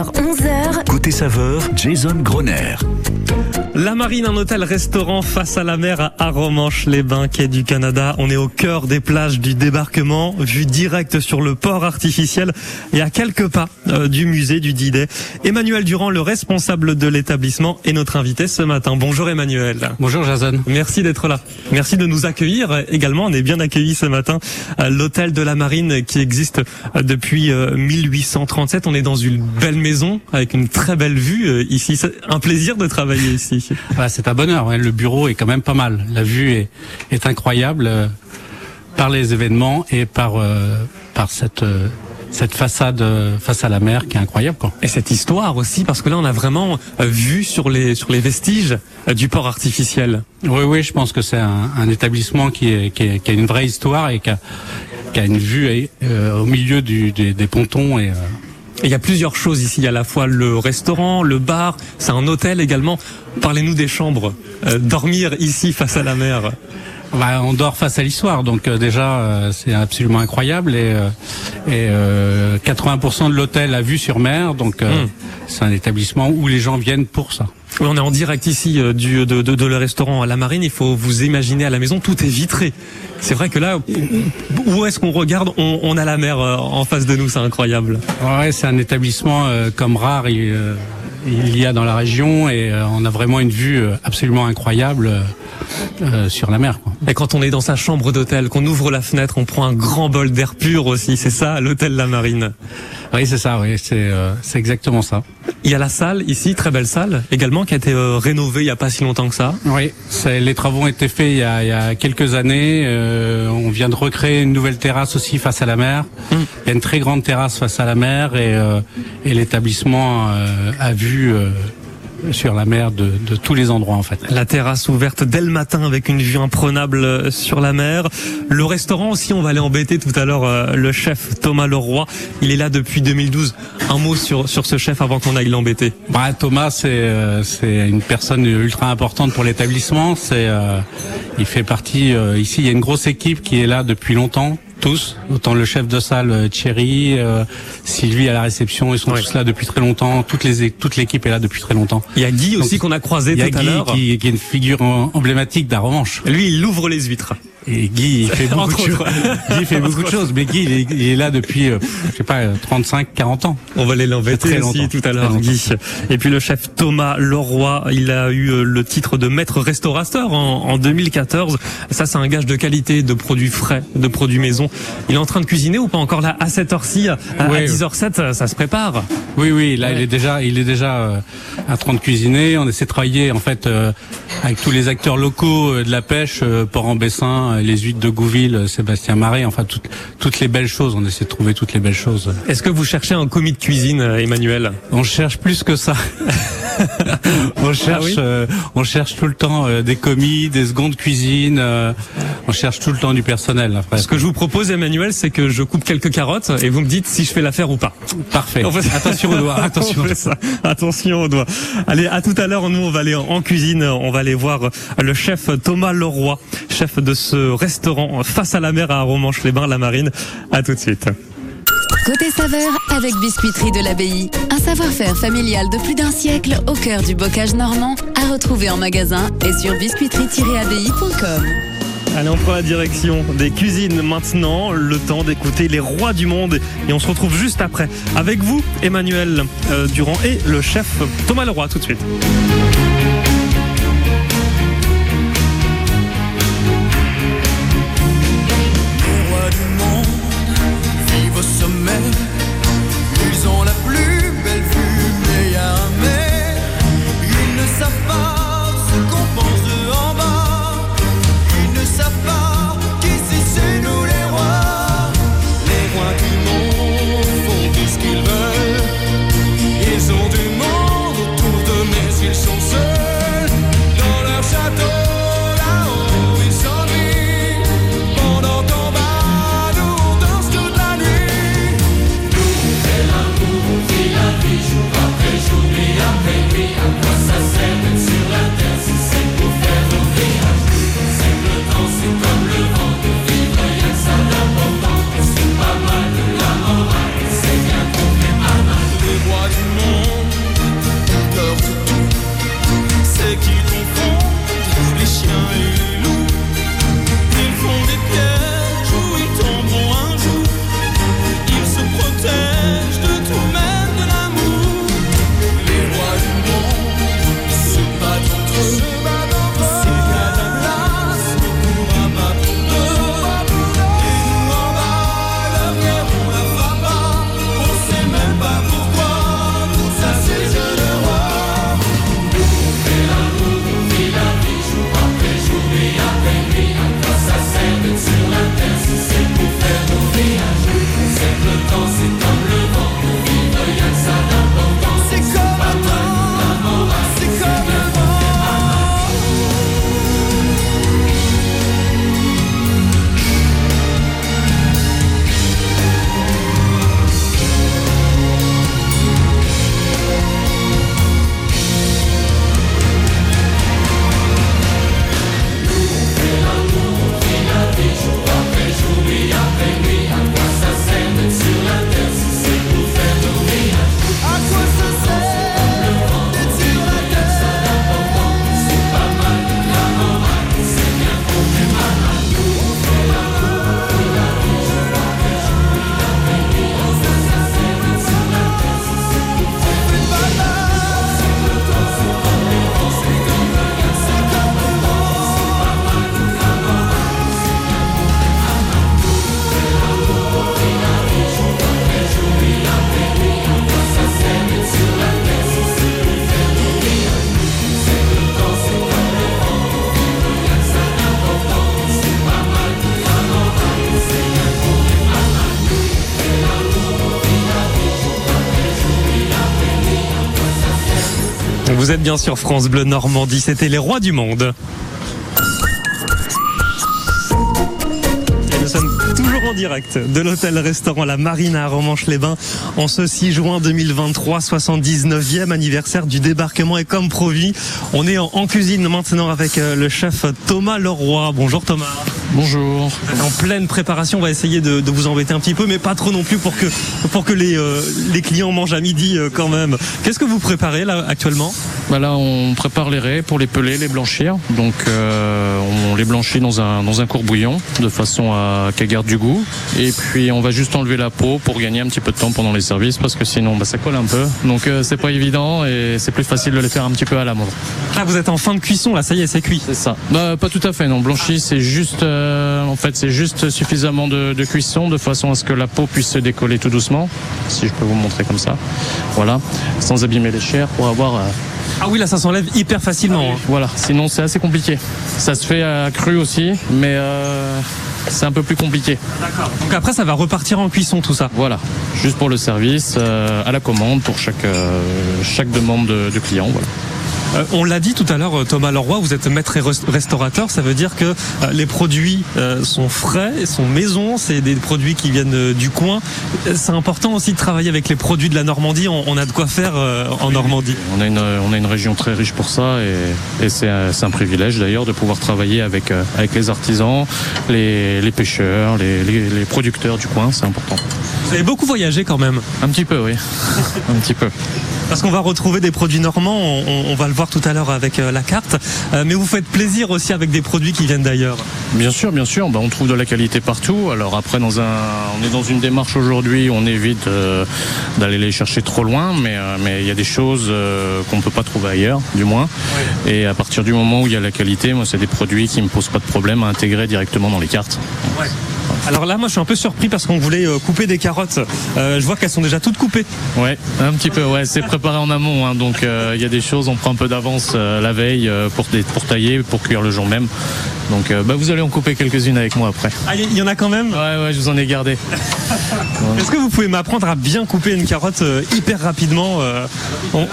11h, Côté saveur, Jason Groner. La Marine, un hôtel-restaurant face à la mer à Arromanches-les-Bains, quai du Canada. On est au cœur des plages du débarquement, vue directe sur le port artificiel et à quelques pas euh, du musée du Didet. Emmanuel Durand, le responsable de l'établissement, est notre invité ce matin. Bonjour Emmanuel. Bonjour Jason. Merci d'être là. Merci de nous accueillir également. On est bien accueillis ce matin à l'hôtel de la Marine qui existe euh, depuis euh, 1837. On est dans une belle maison avec une très belle vue euh, ici. C'est un plaisir de travailler ici. Voilà, c'est un bonheur. ouais. Le bureau est quand même pas mal. La vue est, est incroyable euh, par les événements et par euh, par cette euh, cette façade euh, face à la mer qui est incroyable. Quoi. Et cette histoire aussi, parce que là, on a vraiment euh, vu sur les sur les vestiges euh, du port artificiel. Oui, oui, je pense que c'est un, un établissement qui, est, qui, est- qui a une vraie histoire et qui a, qui a une vue euh, au milieu du, des, des pontons et euh, Et il y a plusieurs choses ici. Il y a à la fois le restaurant, le bar, c'est un hôtel également. Parlez-nous des chambres. Euh, dormir ici face à la mer. Bah, on dort face à l'histoire, donc euh, déjà euh, c'est absolument incroyable et, euh, et euh, 80% de l'hôtel a vue sur mer, donc euh, Mm. c'est un établissement où les gens viennent pour ça. Oui, on est en direct ici euh, du, de, de, de le restaurant à la Marine. Il faut vous imaginer à la maison, tout est vitré. C'est vrai que là, où est-ce qu'on regarde on, on a la mer euh, en face de nous, c'est incroyable. Ouais, c'est un établissement euh, comme rare il, euh, il y a dans la région et euh, on a vraiment une vue euh, absolument incroyable euh, sur la mer. Et quand on est dans sa chambre d'hôtel, qu'on ouvre la fenêtre, on prend un grand bol d'air pur aussi. C'est ça, l'hôtel La Marine? Oui, c'est ça, oui, c'est euh, c'est exactement ça. Il y a la salle ici, très belle salle également, qui a été euh, rénovée il y a pas si longtemps que ça. Oui, les travaux ont été faits il y a, il y a quelques années. euh, on vient de recréer une nouvelle terrasse aussi face à la mer. Il y a une très grande terrasse face à la mer et, euh, et l'établissement euh, a vu euh, sur la mer de, de tous les endroits en fait. La terrasse ouverte dès le matin avec une vue imprenable euh, sur la mer. Le restaurant aussi, on va aller embêter tout à l'heure euh, le chef Thomas Leroy. Il est là depuis 2012. Un mot sur, sur ce chef avant qu'on aille l'embêter. Bah, Thomas, c'est euh, c'est une personne ultra importante pour l'établissement. C'est euh, il fait partie euh, ici. Il y a une grosse équipe qui est là depuis longtemps. Tous, autant le chef de salle euh, Thierry, euh, Sylvie à la réception, ils sont Ouais. tous là depuis très longtemps. Toutes les toute l'équipe est là depuis très longtemps. Il y a Guy aussi qu'on a croisé Il y a tout à Guy l'heure. qui, qui est une figure emblématique d'Aromanche. Lui, il ouvre les huîtres. Et Guy, il fait beaucoup de choses. Guy fait beaucoup de choses, mais Guy, il est, il est là depuis, euh, je sais pas, 35, 40 ans. On va aller Très l'embêter aussi longtemps. tout à l'heure. Guy. Et puis le chef Thomas Leroy, il a eu euh, le titre de maître restaurateur en, en 2014. Ça, c'est un gage de qualité, de produits frais, de produits maison. Il est en train de cuisiner ou pas encore là à cette heure-ci, à, à Oui. 10h07, ça se prépare. Oui, oui, là, Ouais. il est déjà, il est déjà euh, en train de cuisiner. On essaie de travailler en fait euh, avec tous les acteurs locaux euh, de la pêche, euh, Port-en-Bessin, les huîtres de Gouville, euh, Sébastien Marais, enfin toutes, toutes les belles choses. On essaie de trouver toutes les belles choses. Est-ce que vous cherchez un commis de cuisine, euh, Emmanuel On cherche plus que ça. on cherche, Ah oui euh, on cherche tout le temps euh, des commis, des secondes cuisines. euh, on cherche tout le temps du personnel. Après. Ce que je vous propose, Emmanuel, c'est que je coupe quelques carottes et vous me dites si je fais l'affaire ou pas. Parfait. On fait- Attention aux doigts. Attention. On fait ça. Attention aux doigts. Allez, à tout à l'heure. Nous, on va aller en cuisine. On va aller voir le chef Thomas Leroy, chef de ce restaurant face à la mer à Romanche-les-Bains, la Marine. À tout de suite. côté saveur avec Biscuiterie de l'Abbaye. Un savoir-faire familial de plus d'un siècle au cœur du bocage normand à retrouver en magasin et sur biscuiterie-abbaye.com. Allez, on prend la direction des cuisines maintenant. Le temps d'écouter les rois du monde. Et on se retrouve juste après avec vous, Emmanuel euh, Durand et le chef Thomas Leroy. Tout de suite. Vous êtes bien sur France Bleu Normandie, c'était les rois du monde. Nous sommes toujours en direct de l'hôtel-restaurant La Marine à Romanche-les-Bains en ce 6 juin 2023, 79e anniversaire du débarquement et comme promis, on est en, en cuisine maintenant avec euh, le chef Thomas Leroy. Bonjour Thomas. Bonjour. En pleine préparation, on va essayer de, de vous embêter un petit peu, mais pas trop non plus pour que pour que les euh, les clients mangent à midi euh, quand même. Qu'est-ce que vous préparez là actuellement? Bah là, on prépare les raies pour les peler, les blanchir. Donc, euh, on les blanchit dans un, dans un courbouillon de façon à qu'elles gardent du goût. Et puis, on va juste enlever la peau pour gagner un petit peu de temps pendant les services parce que sinon, bah, ça colle un peu. Donc, c'est pas évident et c'est plus facile de les faire un petit peu à la mode. Là, vous êtes en fin de cuisson, là, ça y est, c'est cuit. C'est ça. Bah, pas tout à fait, non. Blanchi, c'est juste, euh, en fait, c'est juste suffisamment de, de cuisson de façon à ce que la peau puisse se décoller tout doucement. Si je peux vous montrer comme ça. Voilà. Sans abîmer les chairs pour avoir, euh, Ah oui, là, ça s'enlève hyper facilement. hein. Voilà, sinon c'est assez compliqué. Ça se fait à cru aussi, mais euh, c'est un peu plus compliqué. Donc après, ça va repartir en cuisson, tout ça. Voilà, juste pour le service, euh, à la commande pour chaque, euh, chaque demande de, de client. Voilà. Euh, on l'a dit tout à l'heure, euh, Thomas Leroy, vous êtes maître et rest- restaurateur. Ça veut dire que euh, les produits euh, sont frais, sont maison, c'est des produits qui viennent du coin. C'est important aussi de travailler avec les produits de la Normandie. On, on a de quoi faire en Normandie. On a une, on a une région très riche pour ça et, et c'est un, privilège d'ailleurs de pouvoir travailler avec, avec les artisans, les, les pêcheurs, les, les, les producteurs du coin, c'est important. Vous avez beaucoup voyagé quand même, Un petit peu, oui. un petit peu. parce qu'on va retrouver des produits normands. On, va le voir tout à l'heure avec euh, la carte. Euh, mais vous faites plaisir aussi avec des produits qui viennent d'ailleurs. Bien sûr, bien sûr. Bah, on trouve de la qualité partout. Alors après, dans un, on est dans une démarche aujourd'hui. On évite euh, d'aller les chercher trop loin, mais euh, mais il y a des choses qu'on peut pas trouver ailleurs, du moins. Et à partir du moment où il y a la qualité, moi, c'est des produits qui me posent pas de problème à intégrer directement dans les cartes. Alors là, moi, je suis un peu surpris parce qu'on voulait euh, couper des carottes. Euh, je vois qu'elles sont déjà toutes coupées. Ouais, un petit peu. Ouais, c'est préparé en amont. hein. donc euh, il y a des choses, on prend un peu d'avance euh, la veille pour des- pour tailler, pour cuire le jour même. Donc bah, vous allez en couper quelques-unes avec moi après. Ah, il y, y en a quand même? Ouais, ouais, je vous en ai gardé. Est-ce que vous pouvez m'apprendre à bien couper une carotte hyper rapidement on-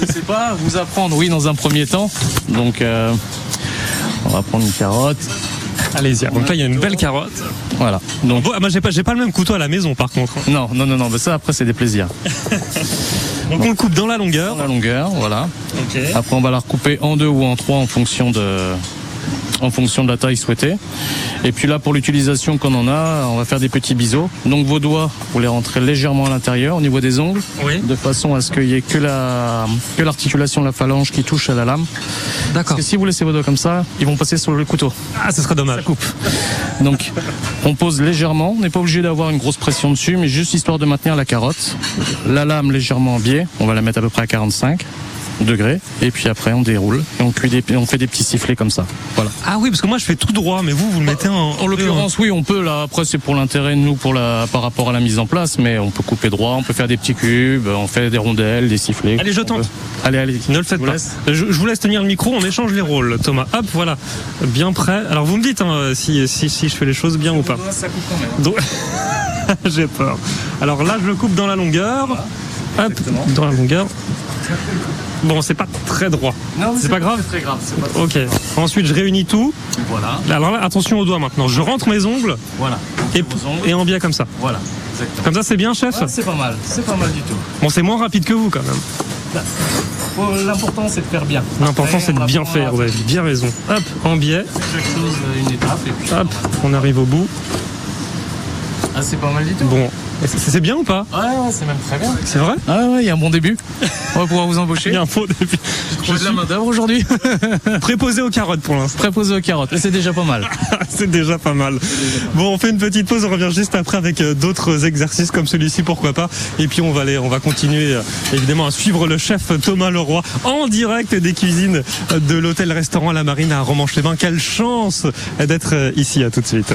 Je sais pas, vous apprendre, oui, dans un premier temps. Donc, on va prendre une carotte. Allez-y. Donc là, il y a une belle carotte. Voilà. Donc, Bon, moi, j'ai pas, j'ai pas le même couteau à la maison, par contre. non, non, non, non, mais ça, après, c'est des plaisirs. Donc on le coupe dans la longueur. La longueur, voilà. Après, on va la recouper en deux ou en trois en fonction de, en fonction de la taille souhaitée. Et puis là, pour l'utilisation qu'on en a, on va faire des petits biseaux. Donc, vos doigts, vous les rentrez légèrement à l'intérieur, au niveau des ongles. Oui. De façon à ce qu'il y ait que la, que l'articulation de la phalange qui touche à la lame. D'accord. Parce que si vous laissez vos doigts comme ça, ils vont passer sur le couteau. Ah, ce serait dommage. coupe. Donc, on pose légèrement. On n'est pas obligé d'avoir une grosse pression dessus, mais juste histoire de maintenir la carotte. La lame légèrement en biais. On va la mettre à peu près à 45 degrés. Et puis après, on déroule et on cuit des, on fait des petits sifflets comme ça. Voilà. Ah oui, parce que moi, je fais tout droit, mais vous, vous le mettez en. En l'occurrence, oui, on peut. Là, après, c'est pour l'intérêt de nous, pour la, par rapport à la mise en place, mais on peut couper droit. On peut faire des petits cubes. On fait des rondelles, des sifflets. Allez, je tente. Peut. Allez, allez. Ne le faites Je pas. Je, je vous laisse tenir le micro, on échange les rôles, Thomas. Hop, voilà. Bien prêt. Alors, vous me dites hein, si, si, si je fais les choses bien ou pas. Ça coupe quand même. Donc- J'ai peur. Alors là, je le coupe dans la longueur. Hop, dans la longueur. Bon, c'est pas très droit. c'est pas grave. Très grave. Pas Ok. Ensuite, je réunis tout. Voilà. Alors là, attention aux doigts maintenant. Je rentre mes ongles Voilà. et, Vos ongles. et en biais comme ça. Voilà. Exactement. Comme ça, c'est bien, chef Ouais, c'est pas mal. C'est pas mal du tout. Bon, c'est moins rapide que vous quand même. L'important, c'est de faire bien. L'important, c'est de bien faire. Vous avez bien raison. Hop, en biais. Chaque chose, euh, une étape. Et puis, Hop, on arrive au bout. Ah, c'est pas mal du tout. Bon, c'est bien ou pas Ouais, ouais, c'est même très bien. C'est vrai Ah ouais, il y a un bon début. On va pouvoir vous embaucher. Il y a un faux début. J'ai de la main d'œuvre aujourd'hui. Préposé aux carottes pour l'instant. Préposé aux carottes. Et c'est déjà pas mal. C'est déjà pas mal. Bon, on fait une petite pause, on revient juste après avec euh, d'autres exercices comme celui-ci, pourquoi pas. Et puis on va aller, on va continuer euh, évidemment à suivre le chef Thomas Leroy en direct des cuisines de l'hôtel-restaurant La Marine à Romanche-les-Bains. Quelle chance d'être euh, ici. À tout de suite.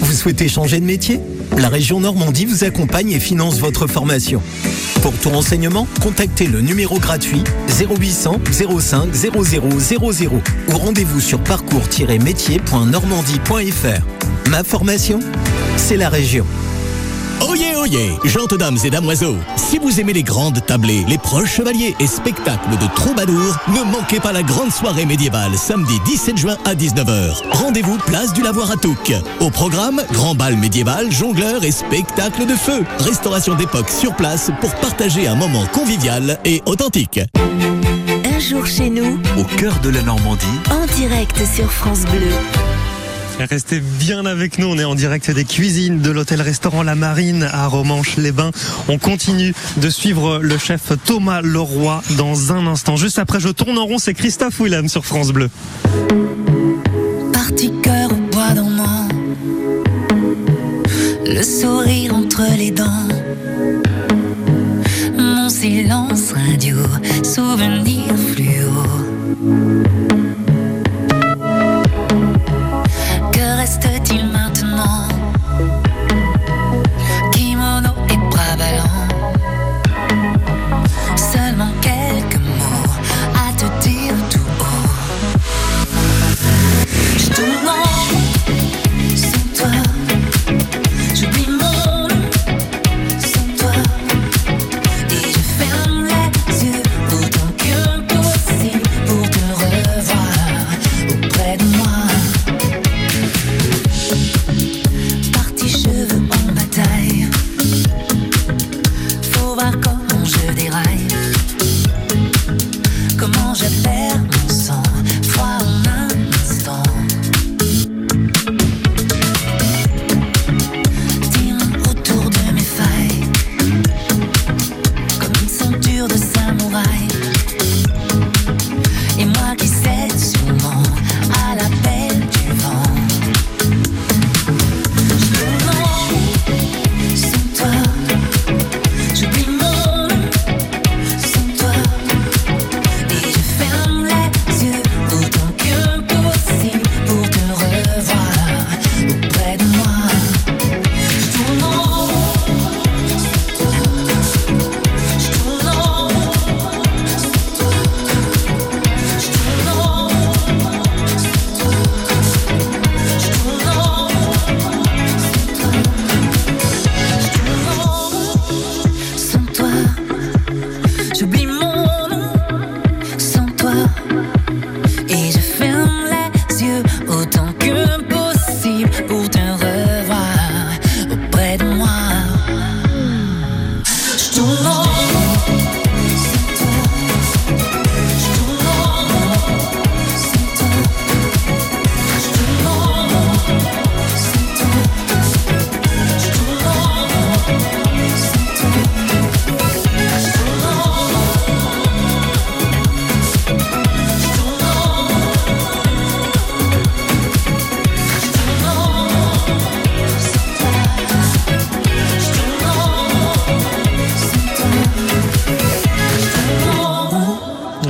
Souhaitez changer de métier La région Normandie vous accompagne et finance votre formation. Pour tout renseignement, contactez le numéro gratuit 0800 05 0000 ou rendez-vous sur parcours-métier.normandie.fr. Ma formation, c'est la région. Oyez, oyez, gentes dames et damoiseaux, si vous aimez les grandes tablées, les proches chevaliers et spectacles de troubadours, ne manquez pas la grande soirée médiévale samedi 17 juin à 19h. Rendez-vous place du Lavoir à Touques. Au programme, grand bal médiéval, jongleur et spectacle de feu. Restauration d'époque sur place pour partager un moment convivial et authentique. Un jour chez nous, Au cœur de la Normandie, en direct sur France Bleu. Restez bien avec nous, on est en direct des cuisines de l'hôtel-restaurant La Marine à Romanche-les-Bains. On continue de suivre le chef Thomas Leroy dans un instant. Juste après, je tourne en rond, c'est Christophe Willem sur France Bleu. Parti cœur au bois le sourire entre les dents, mon silence radio, souvenir fluo. Comment je mon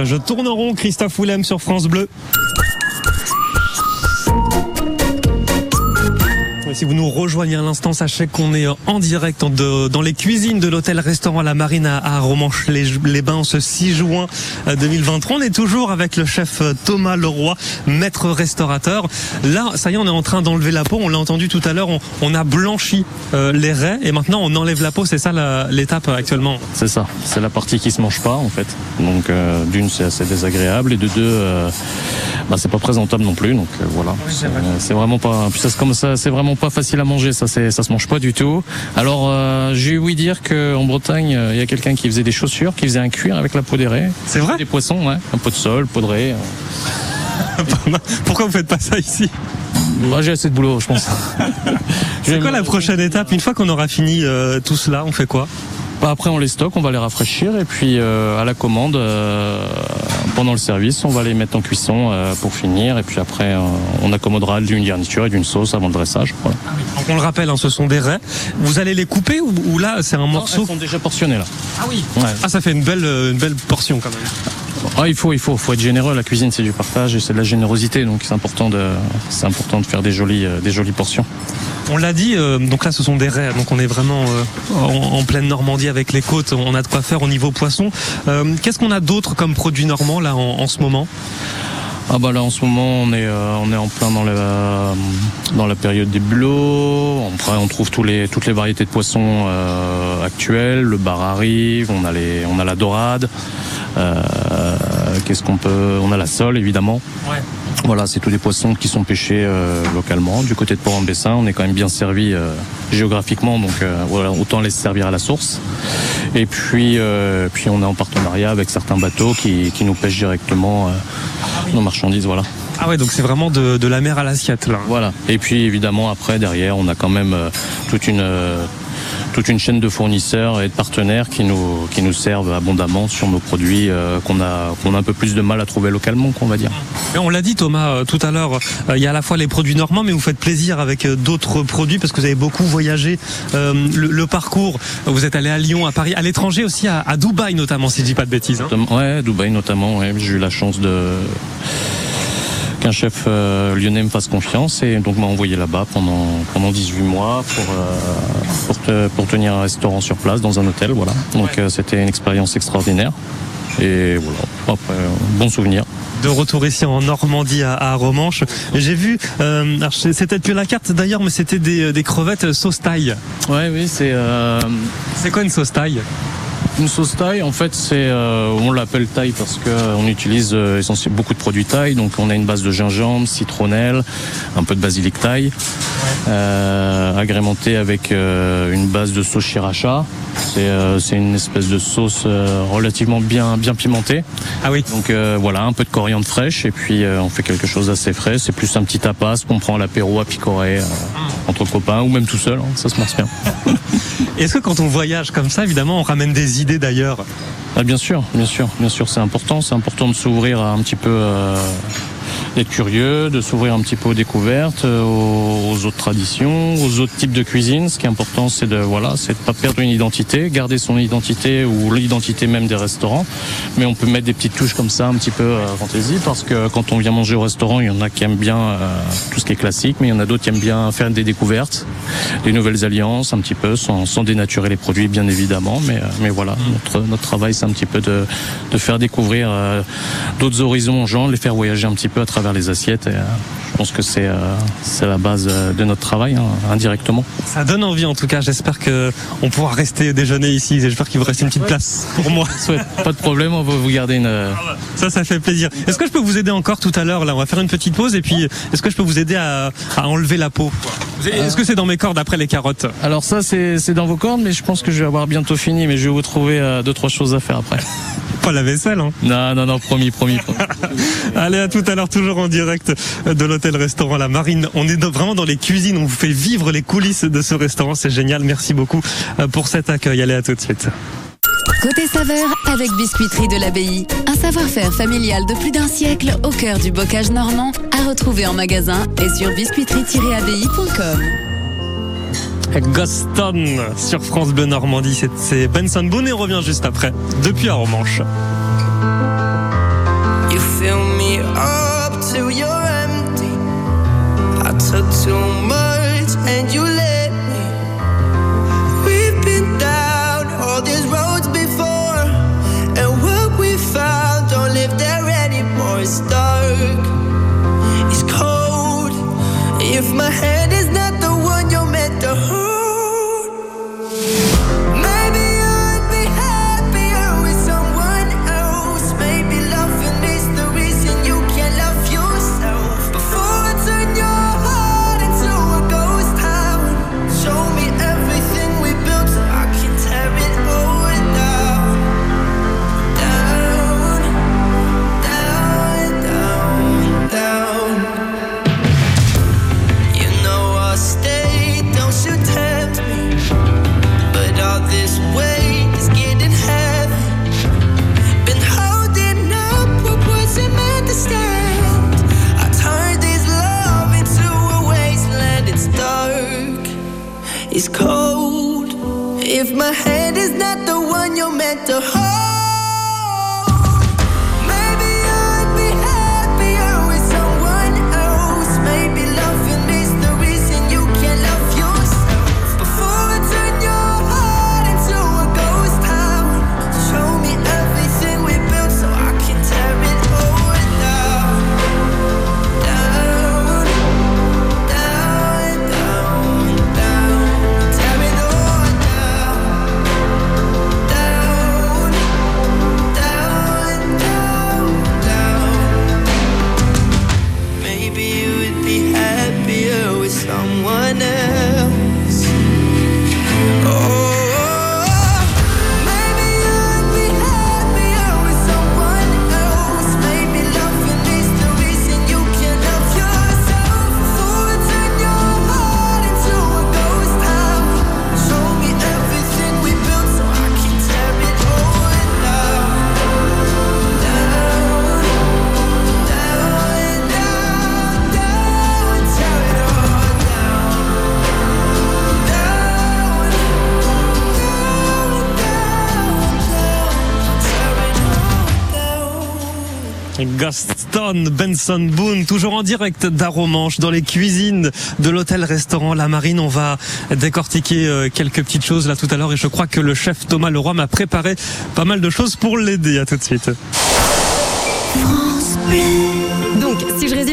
Je tourne rond, Christophe Willem sur France Bleu. Si vous nous rejoignez à l'instant, sachez qu'on est en direct de- dans les cuisines de l'hôtel-restaurant La Marine à, à Romanche-les-Bains ce 6 juin euh, 2023. On est toujours avec le chef euh, Thomas Leroy, maître restaurateur. Là, ça y est, on est en train d'enlever la peau. On l'a entendu tout à l'heure, on, on a blanchi euh, les raies et maintenant on enlève la peau. C'est ça l'étape euh, actuellement? C'est ça, c'est la partie qui se mange pas en fait. Donc euh, d'une c'est assez désagréable et de deux euh, bah, c'est pas présentable non plus. Donc euh, voilà, c'est c'est vraiment pas. Puis ça c'est comme ça, c'est vraiment pas facile à manger. Ça c'est ça se mange pas du tout. Alors euh, j'ai ouï dire que en Bretagne euh, il y a quelqu'un qui faisait des chaussures, qui faisait un cuir avec la peau des raies. C'est vrai? Des poissons, ouais. Un pot de sol, peau de raie. Pourquoi vous faites pas ça ici? Moi j'ai assez de boulot, je pense. C'est quoi la prochaine étape? Une fois qu'on aura fini euh, tout cela, on fait quoi? Bah, après on les stocke, on va les rafraîchir et puis euh, à la commande euh, pendant le service, on va les mettre en cuisson euh, pour finir et puis après on accommodera d'une garniture et d'une sauce avant le dressage. Voilà. Donc on le rappelle, hein, ce sont des raies. Vous allez les couper ou, ou là c'est un morceau Elles sont déjà portionnées là. Ah oui. Ouais. Ah ça fait une belle une belle portion quand même. Ah, il faut, il faut, faut être généreux. La cuisine, c'est du partage et c'est de la générosité, donc c'est important de, c'est important de faire des jolies, euh, des jolies portions. On l'a dit, euh, donc là ce sont des raies, donc on est vraiment euh, en, en pleine Normandie avec les côtes, on a de quoi faire au niveau poisson. Euh, Qu'est-ce qu'on a d'autre comme produit normand là en, en ce moment? Ah bah là en ce moment on est euh, on est en plein dans la dans la période des bulots. Après on trouve tous les toutes les variétés de poissons euh, actuelles. Le bar arrive, on a les on a la dorade. Euh, Qu'est-ce qu'on peut On a la sole évidemment. Ouais. Voilà, c'est tous des poissons qui sont pêchés euh, localement. Du côté de Port-en-Bessin, on est quand même bien servi euh, géographiquement, donc voilà, autant les servir à la source. Et puis, puis on est en partenariat avec certains bateaux qui, qui nous pêchent directement nos marchandises, voilà. Ah ouais, donc c'est vraiment de, de la mer à l'assiette là. Voilà. Et puis évidemment après derrière, on a quand même euh, toute une euh, toute une chaîne de fournisseurs et de partenaires qui nous qui nous servent abondamment sur nos produits euh, qu'on a qu'on a un peu plus de mal à trouver localement, qu'on va dire. Et on l'a dit Thomas euh, tout à l'heure, euh, il y a à la fois les produits normands, mais vous faites plaisir avec d'autres produits parce que vous avez beaucoup voyagé. Euh, le, le parcours, vous êtes allé à Lyon, à Paris, à l'étranger aussi, à, à Dubaï notamment, si je dis pas de bêtises. hein. Ouais, Dubaï notamment. Ouais, j'ai eu la chance de qu'un chef euh, lyonnais me fasse confiance et donc m'a envoyé là-bas pendant pendant 18 mois pour euh, pour, te- pour tenir un restaurant sur place dans un hôtel. Voilà. Donc euh, c'était une expérience extraordinaire. Et voilà. Après, bon souvenir. de retour ici en Normandie à, Romanche. J'ai vu, euh, c'est c'est peut-être plus la carte d'ailleurs, mais c'était des, des crevettes sauce taille. Ouais, oui, c'est euh, C'est quoi une sauce taille? Une sauce taille, en fait, c'est euh, on l'appelle taille parce que euh, on utilise euh, essentiellement beaucoup de produits taille. Donc, on a une base de gingembre, citronnelle, un peu de basilic taille, euh, agrémenté avec une base de sauce sriracha. C'est une espèce de sauce relativement bien bien pimentée. Ah oui. Donc voilà, un peu de coriandre fraîche et puis on fait quelque chose d'assez frais. C'est plus un petit tapas qu'on prend à l'apéro à picorer euh, entre copains ou même tout seul. hein, ça se marche bien. Est-ce que quand on voyage comme ça, évidemment, on ramène des idées d'ailleurs Ah, bien sûr, bien sûr, bien sûr, c'est important. C'est important de s'ouvrir un petit peu, euh, d'être curieux, de s'ouvrir un petit peu aux découvertes, euh, aux, aux autres traditions, aux autres types de cuisine. Ce qui est important, c'est de voilà, c'est de pas perdre une identité, garder son identité ou l'identité même des restaurants. Mais on peut mettre des petites touches comme ça, un petit peu euh, fantaisie, parce que quand on vient manger au restaurant, il y en a qui aiment bien euh, tout ce qui est classique, mais il y en a d'autres qui aiment bien faire des découvertes, des nouvelles alliances, un petit peu, sans, sans dénaturer les produits, bien évidemment. Mais, euh, mais voilà, notre, notre travail, c'est un petit peu de, de faire découvrir d'autres horizons aux gens, les faire voyager un petit peu à travers les assiettes. Et, euh, je pense que c'est euh, c'est la base euh, de notre travail, hein, indirectement. Ça donne envie en tout cas. J'espère que on pourra rester déjeuner ici. J'espère qu'il vous reste une petite place pour moi. Pas de problème, on va vous garder une. euh, Ça, ça fait plaisir. Est-ce que je peux vous aider encore tout à l'heure Là, on va faire une petite pause et puis est-ce que je peux vous aider à, à enlever la peau? Est-ce que c'est dans mes cordes après les carottes? Alors ça, c'est c'est dans vos cordes, mais je pense que je vais avoir bientôt fini, mais je vais vous trouver deux, trois choses à faire après. Pas la vaisselle, hein Non, non, non, promis, promis, promis. Allez, à tout à l'heure, toujours en direct de l'hôtel-restaurant La Marine. On est vraiment dans les cuisines, on vous fait vivre les coulisses de ce restaurant, c'est génial. Merci beaucoup euh, pour cet accueil. Allez, à tout de suite. Côté saveur avec Biscuiterie de l'Abbaye. Un savoir-faire familial de plus d'un siècle au cœur du bocage normand à retrouver en magasin et sur biscuiterie-abbaye.com. Goston sur France Bleu Normandie, c'est- Benson Boone et on revient juste après, depuis à Romanche. else. Oh. Gaston Benson Boone, toujours en direct d'Aromanche, dans les cuisines de l'hôtel-restaurant La Marine. On va décortiquer euh, quelques petites choses là tout à l'heure et je crois que le chef Thomas Leroy m'a préparé pas mal de choses pour l'aider. À tout de suite.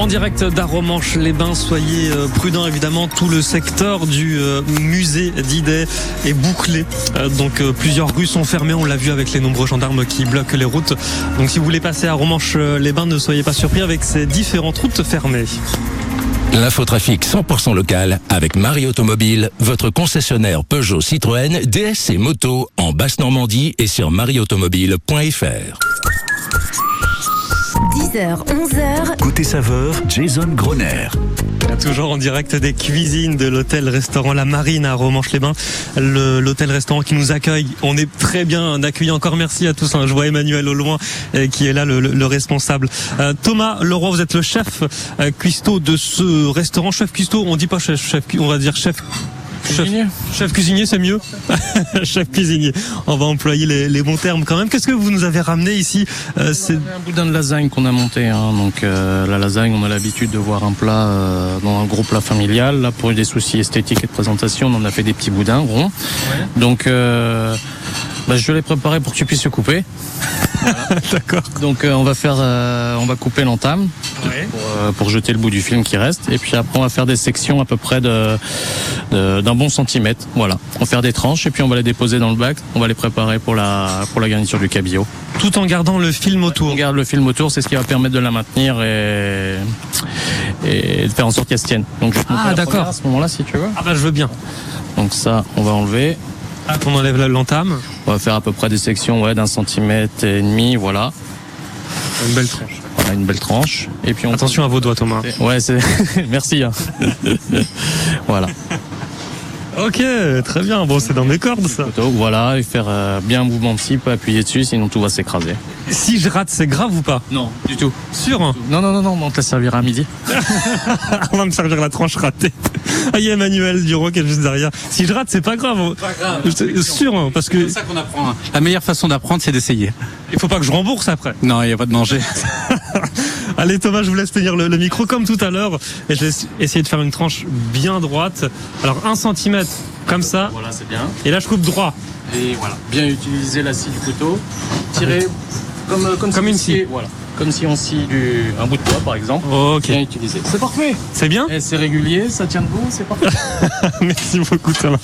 En direct d'Aromanche-les-Bains, soyez euh, prudents évidemment, tout le secteur du euh, musée d'Idet est bouclé. Euh, donc plusieurs rues sont fermées, on l'a vu avec les nombreux gendarmes qui bloquent les routes. Donc si vous voulez passer à Aromanche-les-Bains, ne soyez pas surpris avec ces différentes routes fermées. L'infotrafic 100% local avec Marie Automobile, votre concessionnaire Peugeot Citroën, DS et Moto en Basse-Normandie et sur marieautomobile.fr. 10h, 11h. Côté saveur, Jason Groner. Toujours en direct des cuisines de l'hôtel-restaurant La Marine à Romanche-les-Bains. Le- L'hôtel-restaurant qui nous accueille. On est très bien accueillis. Encore merci à tous. hein. Je vois Emmanuel au loin euh, qui est là, le, le- le responsable. Euh, Thomas Leroy, vous êtes le chef euh, cuistot de ce restaurant. Chef cuistot, on dit pas chef, chef on va dire chef. Chef, chef cuisinier, c'est mieux. chef cuisinier. On va employer les, les bons termes quand même. Qu'est-ce que vous nous avez ramené ici Euh, C'est un boudin de lasagne qu'on a monté. hein. Donc euh, la lasagne, on a l'habitude de voir un plat euh, dans un gros plat familial. Là, pour des soucis esthétiques et de présentation, on en a fait des petits boudins ronds. Donc euh, bah, je l'ai préparé pour que tu puisses le couper. D'accord. Donc euh, on va faire, euh, on va couper l'entame pour, euh, pour jeter le bout du film qui reste. Et puis après on va faire des sections à peu près de de- d'un bon centimètre. Voilà. On va faire des tranches et puis on va les déposer dans le bac. On va les préparer pour la pour la garniture du cabillaud. Tout en gardant le film autour. On garde le film autour, c'est ce qui va permettre de la maintenir et, et de faire en sorte qu'elle se tienne. Donc je vais te montrer Ah, d'accord. à ce moment-là si tu veux. Ah bah je veux bien. Donc ça, on va enlever. Ah, on enlève la- l'entame. On va faire à peu près des sections ouais, d'un centimètre et demi, voilà. Une belle tranche. Voilà, une belle tranche. Et puis on Attention à vos doigts, Thomas. Ouais, c'est. Merci. hein. voilà. Ok, très bien. Bon, c'est dans mes cordes, ça. Voilà, et faire euh, bien un mouvement de scie, pas appuyer dessus, sinon tout va s'écraser. Si je rate, c'est grave ou pas? Non, du tout. Sûr hein? Non, non, non, non, on te la servira à midi. On va me servir la tranche ratée. Ah, il y a Emmanuel Duro qui est juste derrière. Si je rate, c'est pas grave. Pas grave. Sûr, hein, parce que C'est ça qu'on apprend. hein. La meilleure façon d'apprendre, c'est d'essayer. il faut pas que je rembourse après. Non, il n'y a pas de danger. Allez Thomas, je vous laisse tenir le, le micro comme tout à l'heure. Et je vais essayer de faire une tranche bien droite. Alors un centimètre, comme ça. Voilà, c'est bien. Et là, je coupe droit. Et voilà. Bien utiliser la scie du couteau. Tirer comme, comme, une sciez- Voilà. Comme si on scie du, un bout de bois, par exemple. Ok. Bien utilisé. C'est parfait. C'est bien Et c'est régulier, ça tient debout, c'est parfait. Merci beaucoup Thomas.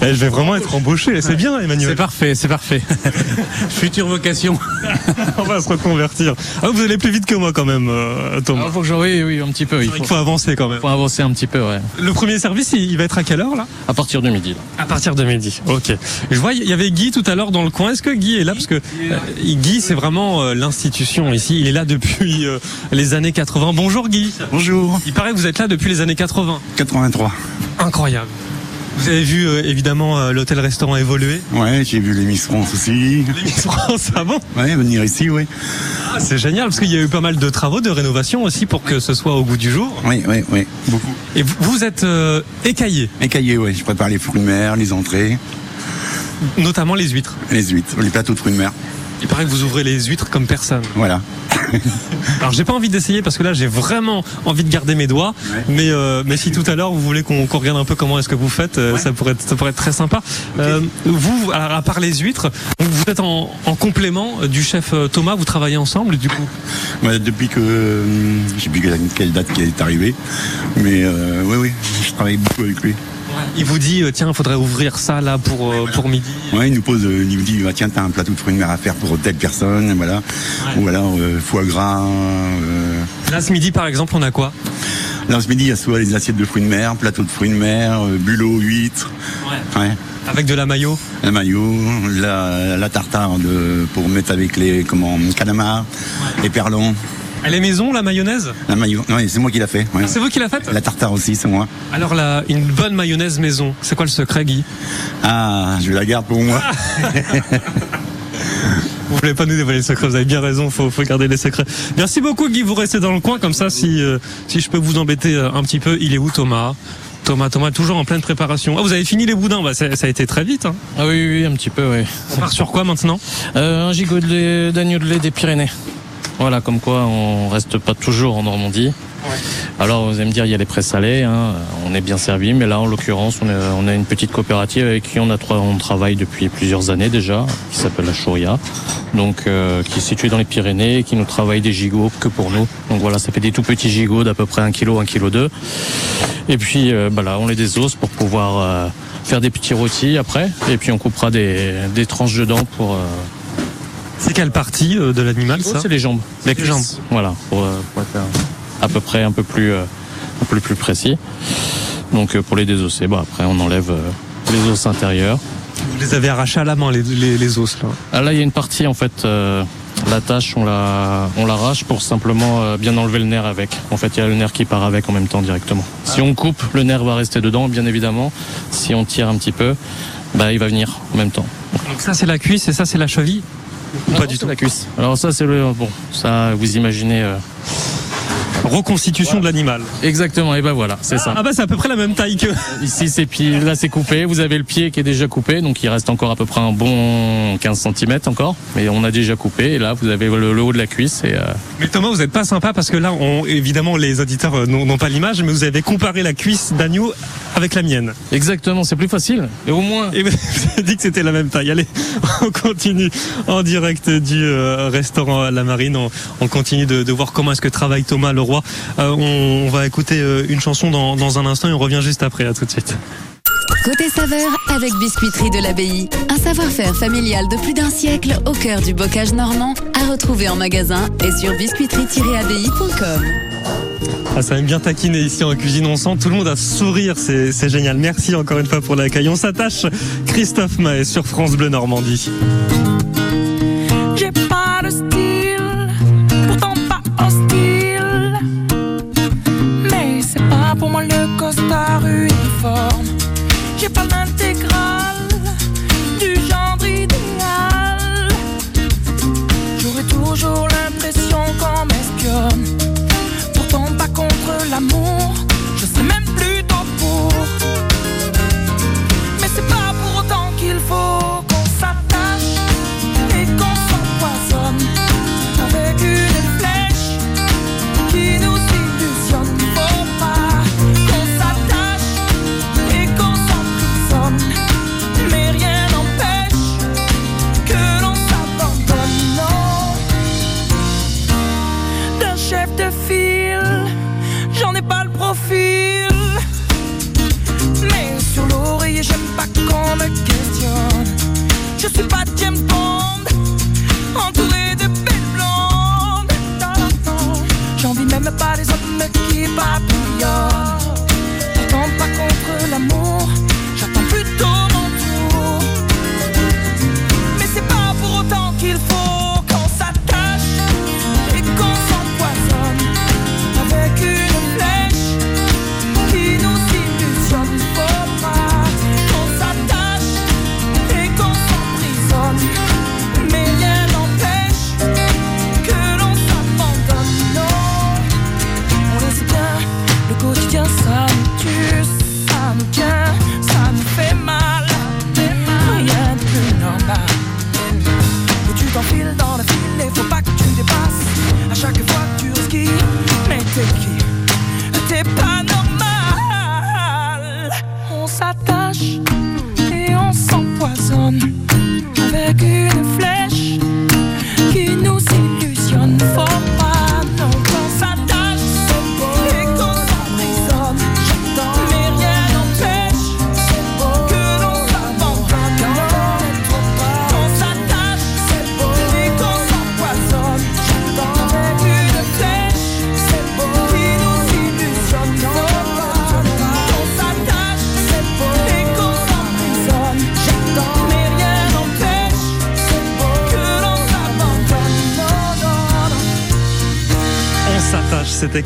Eh, je vais vraiment être embauché. C'est bien C'est Emmanuel. parfait, c'est parfait. Future vocation. On va se reconvertir. Ah, vous allez plus vite que moi quand même, euh, Thomas. Il faut que je, oui, oui, un petit peu. Il Il faut, faut avancer quand même. faut avancer un petit peu, ouais. Le premier service, il il va être à quelle heure là? À partir de midi, là. À partir de midi. Ok. Je vois, il y avait Guy tout à l'heure dans le coin. Est-ce que Guy est là? Parce que euh, Guy, c'est vraiment euh, l'institution ici. Il est là depuis euh, les années 80. Bonjour Guy. Bonjour. Il paraît que vous êtes là depuis les années 80. 83. Incroyable. Vous avez vu euh, évidemment euh, l'hôtel-restaurant évoluer. Ouais, j'ai vu les Miss France aussi. Les Miss France, ah bon? Ouais, venir ici, oui. Ah, c'est génial parce qu'il y a eu pas mal de travaux de rénovation aussi pour que ce soit au goût du jour. Oui, oui, oui, beaucoup. Et vous, vous êtes euh, écaillé, Écaillé, oui. Je prépare les fruits de mer, les entrées, notamment les huîtres. les huîtres, les plateaux de fruits de mer. Il paraît que vous ouvrez les huîtres comme personne. Voilà. Alors j'ai pas envie d'essayer parce que là j'ai vraiment envie de garder mes doigts. Mais euh, mais si tout à l'heure vous voulez qu'on regarde un peu comment est-ce que vous faites, euh, ça pourrait être, ça pourrait être très sympa. Euh, vous, alors, à part les huîtres, vous êtes en, en complément du chef Thomas. Vous travaillez ensemble du coup? Ouais, depuis que. euh, je sais plus quelle- date qui est arrivée. Mais oui, oui, je travaille beaucoup avec lui. Il vous dit euh, tiens, il faudrait ouvrir ça là pour euh, pour midi. Ouais, il nous pose, euh, il nous dit bah, tiens, t'as un plateau de fruits de mer à faire pour telle personne, voilà. Ou alors euh, foie gras. euh. Là ce midi par exemple, on a quoi? Là, ce midi, il y a soit les assiettes de fruits de mer, plateau de fruits de mer, bulot, huîtres. Ouais. Avec de la mayo? La maillot, la, la tartare de, pour mettre avec les comment, calamars, les perlons. Elle est maison la mayonnaise La ouais, c'est moi qui l'a fait. ouais. Ah, c'est vous qui l'a faite La tartare aussi, c'est moi. Alors là, une bonne mayonnaise maison. C'est quoi le secret, Guy? Ah, je la garde pour moi. Vous voulez pas nous dévoiler le secret, vous avez bien raison, faut, faut garder les secrets. Merci beaucoup Guy, vous restez dans le coin comme ça si, euh, si je peux vous embêter euh, un petit peu. Il est où Thomas? Thomas, Thomas, toujours en pleine préparation. Ah, vous avez fini les boudins, bah, ça, ça a été très vite. Hein. Ah oui, oui, un petit peu, oui. On part sur quoi maintenant? Euh, un gigot de lait- d'agneau de lait des Pyrénées. Voilà, comme quoi on reste pas toujours en Normandie. Alors vous allez me dire, il y a les présalés, hein, on est bien servi, mais là en l'occurrence, on, est- on a une petite coopérative avec qui on, a, trois- on travaille depuis plusieurs années déjà, qui s'appelle la Chouria, donc euh, qui est située dans les Pyrénées, qui nous travaille des gigots que pour nous. Donc voilà, ça fait des tout petits gigots d'à peu près 1 kg, 1 kg 2. Et puis euh, bah là, on les désose pour pouvoir euh, faire des petits rôtis après, et puis on coupera des, des tranches dedans pour... C'est quelle partie euh, de l'animal ça c'est les jambes. Les jambes. Voilà, pour, pour être euh, à peu près un peu plus, euh, un peu plus précis. Donc pour les désosser, bah, après on enlève les os intérieurs. Vous les avez arrachés à la main, les, les, les os là. Ah, là il y a une partie en fait, euh, la tâche on la, on l'arrache pour simplement euh, bien enlever le nerf avec. En fait il y a le nerf qui part avec en même temps directement. Si on coupe, le nerf va rester dedans bien évidemment. Si on tire un petit peu, bah, il va venir en même temps. Donc ça c'est la cuisse et ça c'est la cheville Ou pas du tout La cuisse. Alors ça c'est le bon, ça vous imaginez. euh, Reconstitution de l'animal. Exactement, et ben voilà, c'est ça. Ah bah c'est à peu près la même taille que. Ici, c'est pied, là c'est coupé. Vous avez le pied qui est déjà coupé, donc il reste encore à peu près un bon 15 cm encore, mais on a déjà coupé. Et là, vous avez le, le haut de la cuisse et euh, Mais Thomas, vous n'êtes pas sympa parce que là, on, évidemment, les auditeurs euh, n'ont pas l'image, mais vous avez comparé la cuisse d'agneau avec la mienne. exactement, c'est plus facile. Et au moins, Et dit que c'était la même taille. Allez, on continue en direct du euh, restaurant à la Marine. On, on continue de, de voir comment est-ce que travaille Thomas Leroy. Euh, on, on va écouter euh, une chanson dans, dans un instant et on revient juste après. À tout de suite. Côté saveur avec Biscuiterie de l'Abbaye. Un savoir-faire familial de plus d'un siècle au cœur du bocage normand à retrouver en magasin et sur biscuiterie-abbaye.com. Ah, ça aime bien taquiner ici en cuisine. On sent tout le monde à sourire. C'est génial. Merci encore une fois pour l'accueil. On s'attache. Christophe Maé sur France Bleu Normandie.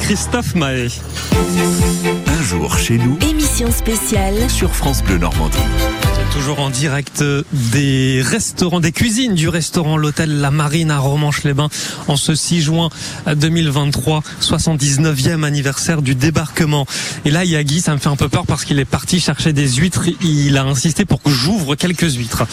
Christophe Mahé. Un jour chez nous Émission spéciale sur France Bleu Normandie. Toujours en direct des restaurants, des cuisines du restaurant L'Hôtel La Marine à Romanche-les-Bains en ce 6 juin 2023, 79e anniversaire du débarquement. Et là, Yagi, ça me fait un peu peur parce qu'il est parti chercher des huîtres. Il a insisté pour que j'ouvre quelques huîtres.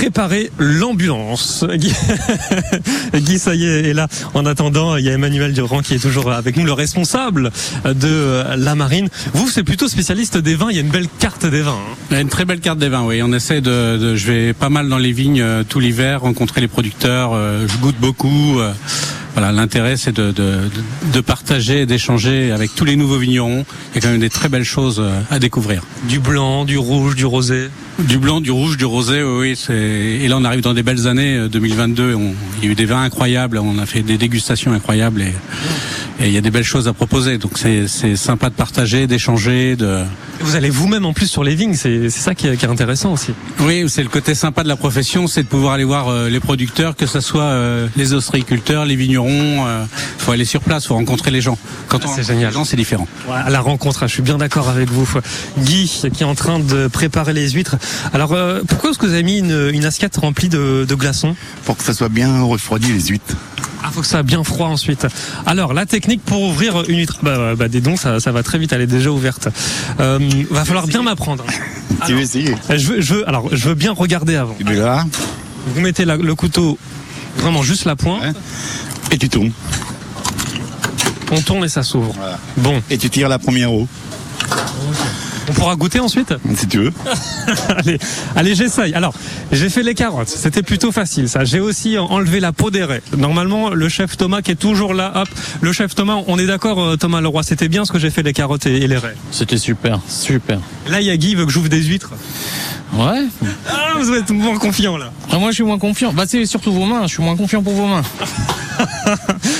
Préparez l'ambulance. Guy, ça y est, est là. En attendant, il y a Emmanuel Durand qui est toujours avec nous, le responsable de La Marine. Vous, c'est plutôt spécialiste des vins. Il y a une belle carte des vins. hein. Une très belle carte des vins, oui. On essaie de, je vais pas mal dans les vignes euh, tout l'hiver, rencontrer les producteurs. euh, je goûte beaucoup. Euh, voilà, l'intérêt c'est de, de, partager, d'échanger avec tous les nouveaux vignerons. Il y a quand même des très belles choses euh, à découvrir. Du blanc, du rouge, du rosé. Du blanc, du rouge, du rosé, oui, Et là, on arrive dans des belles années euh, 2022. On- Il y a eu des vins incroyables. On a fait des dégustations incroyables et, et il y a des belles choses à proposer. Donc c'est c'est sympa de partager, d'échanger, de. Vous allez vous-même en plus sur les vignes, c'est c'est ça qui est, qui est intéressant aussi. Oui, c'est le côté sympa de la profession, c'est de pouvoir aller voir euh, les producteurs, que ce soit euh, les ostréiculteurs, les vignerons. Il faut aller sur place, faut rencontrer les gens. Quand on c'est rencontre les gens, c'est différent. À la rencontre, hein, je suis bien d'accord avec vous. Guy, qui est en train de préparer les huîtres. Alors, euh, pourquoi est-ce que vous avez mis une, une assiette remplie de, de glaçons? Pour que ça soit bien refroidi les huîtres. Ah, faut que ça soit bien froid ensuite. Alors, la technique pour ouvrir une huître. Bah, bah, bah, dis donc, ça, ça va très vite, elle est déjà ouverte. Euh, va falloir bien m'apprendre. Tu veux essayer? Je veux, je veux, alors, je veux bien regarder avant. Et là, Vous mettez la- le couteau vraiment juste la pointe. et tu tournes. On tourne et ça s'ouvre. Bon. Et tu tires la première eau, pourra goûter ensuite si tu veux. allez, allez j'essaye. Alors, j'ai fait les carottes. C'était plutôt facile, ça. J'ai aussi enlevé la peau des raies. Normalement, le chef Thomas qui est toujours là, hop. Le chef Thomas, on est d'accord, euh, Thomas Leroy, c'était bien ce que j'ai fait les carottes et, et les raies. C'était super, super. Là, Yagi veut que j'ouvre des huîtres. Ouais. Ah, vous êtes moins confiant, là. Ah, moi, je suis moins confiant. Bah, c'est surtout vos mains. Je suis moins confiant pour vos mains.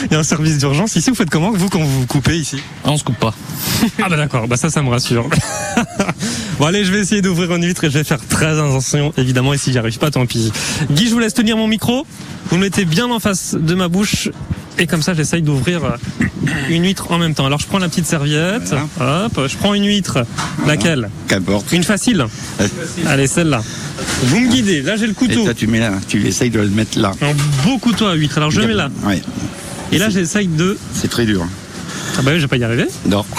Il y a un service d'urgence ici. Vous faites comment, vous, quand vous vous coupez ici? Ah, on se coupe pas. Ah bah d'accord, bah ça, ça me rassure. bon allez, je vais essayer d'ouvrir une huître et je vais faire très attention, évidemment, et si j'y arrive pas, tant pis. Guy, je vous laisse tenir mon micro. Vous le mettez bien en face de ma bouche. Et comme ça, j'essaye d'ouvrir euh, une huître en même temps. Alors, je prends la petite serviette. Hop, je prends une huître. Laquelle Qu'importe. Une facile. Allez, celle-là. Vous me guidez. Là, j'ai le Et couteau. toi, tu mets là, tu essayes de le mettre là. Un beau couteau à huître. Alors, je mets là. Ouais. Et là, j'essaye de... C'est très dur. Ah bah oui, je vais pas y arriver. Non.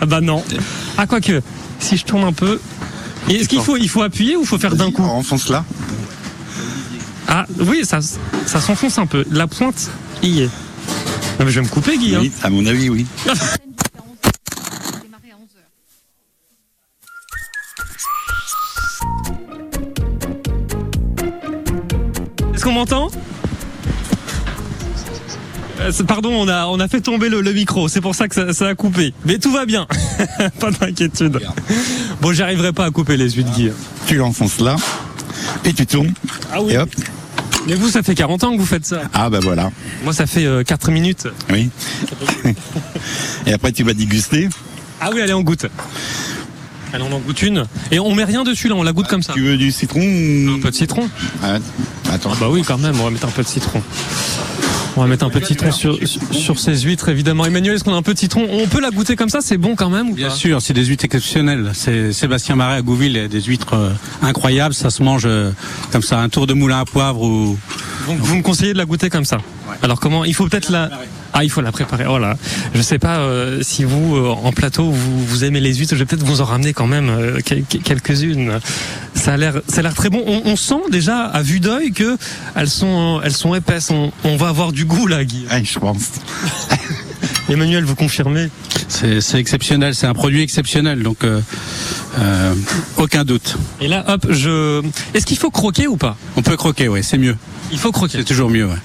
Ah bah non. Ah quoique, si je tourne un peu. Et Est-ce qu'il faut, il faut appuyer ou faut faire d'un coup? Enfonce là. Ah oui, ça, ça s'enfonce un peu. La pointe y est. Non, mais je vais me couper, Guy. hein. Oui, à mon avis, oui. Est-ce qu'on m'entend Euh, Pardon, on a, on a fait tomber le, le micro, c'est pour ça que ça, ça a coupé. Mais tout va bien, pas d'inquiétude. Bon, j'arriverai pas à couper les huîtres, Guy. Tu l'enfonces là. Et tu tournes. Ah oui. Et hop. Mais vous, ça fait 40 ans que vous faites ça. Ah bah voilà. Moi, ça fait 4 minutes. Oui. Et après, tu vas déguster. Ah oui, allez, on goûte. Allez, on en goûte une. Et on met rien dessus, là, on la goûte comme ça. Tu veux du citron ou- Un peu de citron Ah, Attends. Ah bah oui, quand même, on va mettre un peu de citron. On va mettre un de citron sur, sur, ces huîtres, évidemment. Emmanuel, est-ce qu'on a un de citron On peut la goûter comme ça C'est bon quand même ou Bien pas? sûr, c'est des huîtres exceptionnelles. C'est Sébastien Marais à Gouville, des huîtres euh, incroyables. Ça se mange euh, comme ça, un tour de moulin à poivre ou. Donc vous me conseillez de la goûter comme ça Alors comment Il faut peut-être la... Ah, il faut la préparer. Oh là, je sais pas euh, si vous euh, en plateau vous, vous aimez les huîtres. Je vais peut-être vous en ramener quand même euh, quel- quelques-unes. Ça a l'air, ça a l'air très bon. On, on sent déjà à vue d'œil que elles sont, elles sont épaisses. On, on va avoir du goût là, Guy. Ouais, je pense. Emmanuel, vous confirmez C'est exceptionnel, c'est un produit exceptionnel, donc euh, euh, aucun doute. Et là, hop, je. Est-ce qu'il faut croquer ou pas? On peut croquer, ouais, c'est mieux. Il faut croquer. C'est toujours mieux, ouais.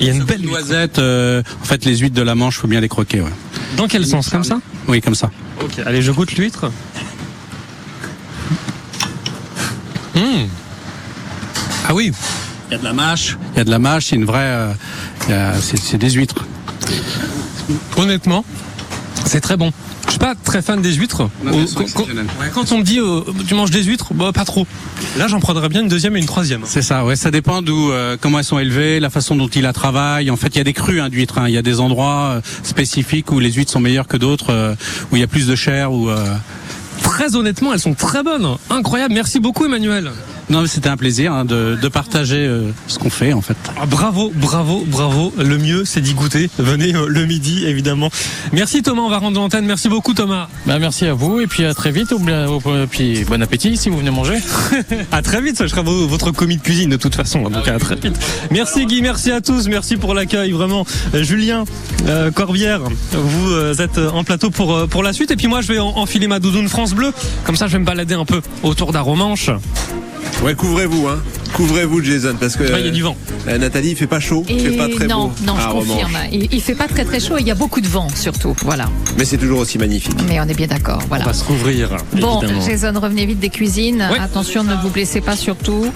Il y a une belle noisette. euh, en fait, les huîtres de la Manche, faut bien les croquer, ouais. Dans quel sens Comme ça? Oui, comme ça. Ok, allez, je goûte l'huître. Hum. Ah oui. Il y a de la mâche. Il y a de la mâche, c'est une vraie. euh, c'est des huîtres. Honnêtement, c'est très bon. Je suis pas très fan des huîtres. Non, quand, exceptionnelles. ouais, quand on me dit euh, tu manges des huîtres, bah pas trop. Là, j'en prendrais bien une deuxième et une troisième. C'est ça, ouais, ça dépend d'où, euh, comment elles sont élevées, la façon dont ils la travaillent. En fait, il y a des crus hein, d'huîtres. hein. Il y a des endroits euh, spécifiques où les huîtres sont meilleures que d'autres, euh, où il y a plus de chair. Ou euh... Très honnêtement, elles sont très bonnes, incroyable. Merci beaucoup, Emmanuel. Non, mais c'était un plaisir hein, de, de partager euh, ce qu'on fait en fait. Ah, bravo, bravo, bravo. Le mieux, c'est d'y goûter. Venez euh, le midi, évidemment. Merci Thomas, on va rendre l'antenne. Merci beaucoup Thomas. Bah, merci à vous et puis à très vite. Au- Puis bon appétit si vous venez manger. À très vite, ça sera vo- votre commis de cuisine de toute façon. Donc à très vite. Merci Guy, merci à tous, merci pour l'accueil vraiment. Euh, Julien euh, Corbière, vous euh, êtes en plateau pour euh, pour la suite et puis moi je vais en- enfiler ma doudoune France Bleu. Comme ça je vais me balader un peu autour d'Aromanche. Ouais, couvrez-vous, hein. Couvrez-vous, Jason, parce que. Ouais, il y a du vent. euh, Nathalie, il fait pas chaud, il fait pas très non, beau. non, je à confirme. Romanche. Il, il fait pas très très chaud et il y a beaucoup de vent surtout. Voilà. Mais c'est toujours aussi magnifique. Mais on est bien d'accord. Voilà. On va se couvrir. Bon, évidemment. Jason, revenez vite des cuisines. Ouais. Attention, ne vous blessez pas surtout.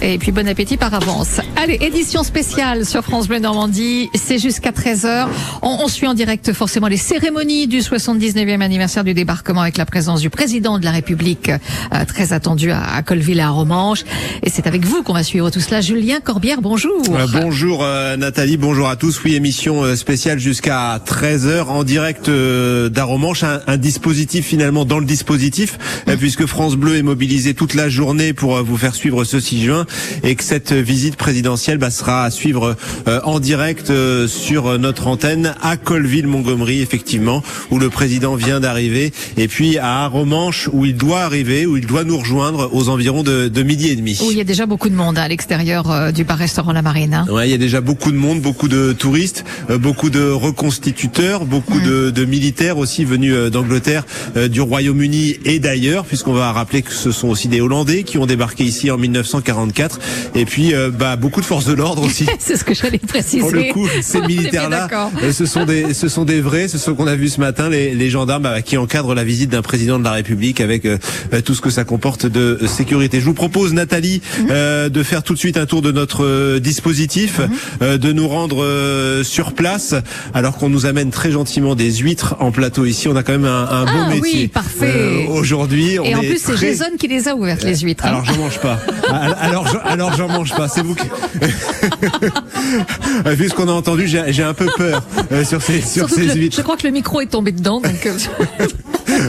Et puis bon appétit par avance. Allez, édition spéciale sur France Bleu Normandie. C'est jusqu'à 13h. On, on suit en direct forcément les cérémonies du 79e anniversaire du débarquement avec la présence du président de la République, euh, très attendu à, à Colville et à Romanche. Et c'est avec vous qu'on va suivre tout cela. Julien Corbière, bonjour. Euh, bonjour euh, Nathalie, bonjour à tous. Oui, émission euh, spéciale jusqu'à 13h en direct euh, d'Aromanche, un, un dispositif finalement dans le dispositif, euh, puisque France Bleu est mobilisé toute la journée pour vous faire suivre ce 6 juin et que cette visite présidentielle bah, sera à suivre euh, en direct euh, sur notre antenne à Colville-Montgomery, effectivement, où le président vient d'arriver, et puis à Aromanche, où il doit arriver, où il doit nous rejoindre aux environs de, de midi et demi. Où il y a déjà beaucoup de monde hein, à l'extérieur euh, du bar-restaurant La Marine. hein. Ouais, il y a déjà beaucoup de monde, beaucoup de touristes, euh, beaucoup de reconstituteurs, beaucoup de, de militaires aussi venus euh, d'Angleterre, du Royaume-Uni et d'ailleurs, puisqu'on va rappeler que ce sont aussi des Hollandais qui ont débarqué ici en 1944, et puis bah, beaucoup de forces de l'ordre aussi. C'est ce que j'allais préciser. Pour le coup, ces militaires-là, ce sont des, ce sont des vrais, ce sont qu'on a vu ce matin, les, les gendarmes bah, qui encadrent la visite d'un président de la République avec tout ce que ça comporte de sécurité. Je vous propose, Nathalie, Mhm. euh, de faire tout de suite un tour de notre euh, dispositif, euh, de nous rendre euh, sur place, alors qu'on nous amène très gentiment des huîtres en plateau ici. On a quand même un, un beau Ah oui, métier. parfait. Euh, Aujourd'hui, on Et en est plus, c'est très- Jason qui les a ouvertes, les huîtres. hein. alors j'en mange pas. Alors alors j'en mange pas. C'est vous qui. Vu ce qu'on a entendu, j'ai un peu peur euh, sur ces sur Surtout ces le- huîtres. je crois que le micro est tombé dedans. Donc, euh,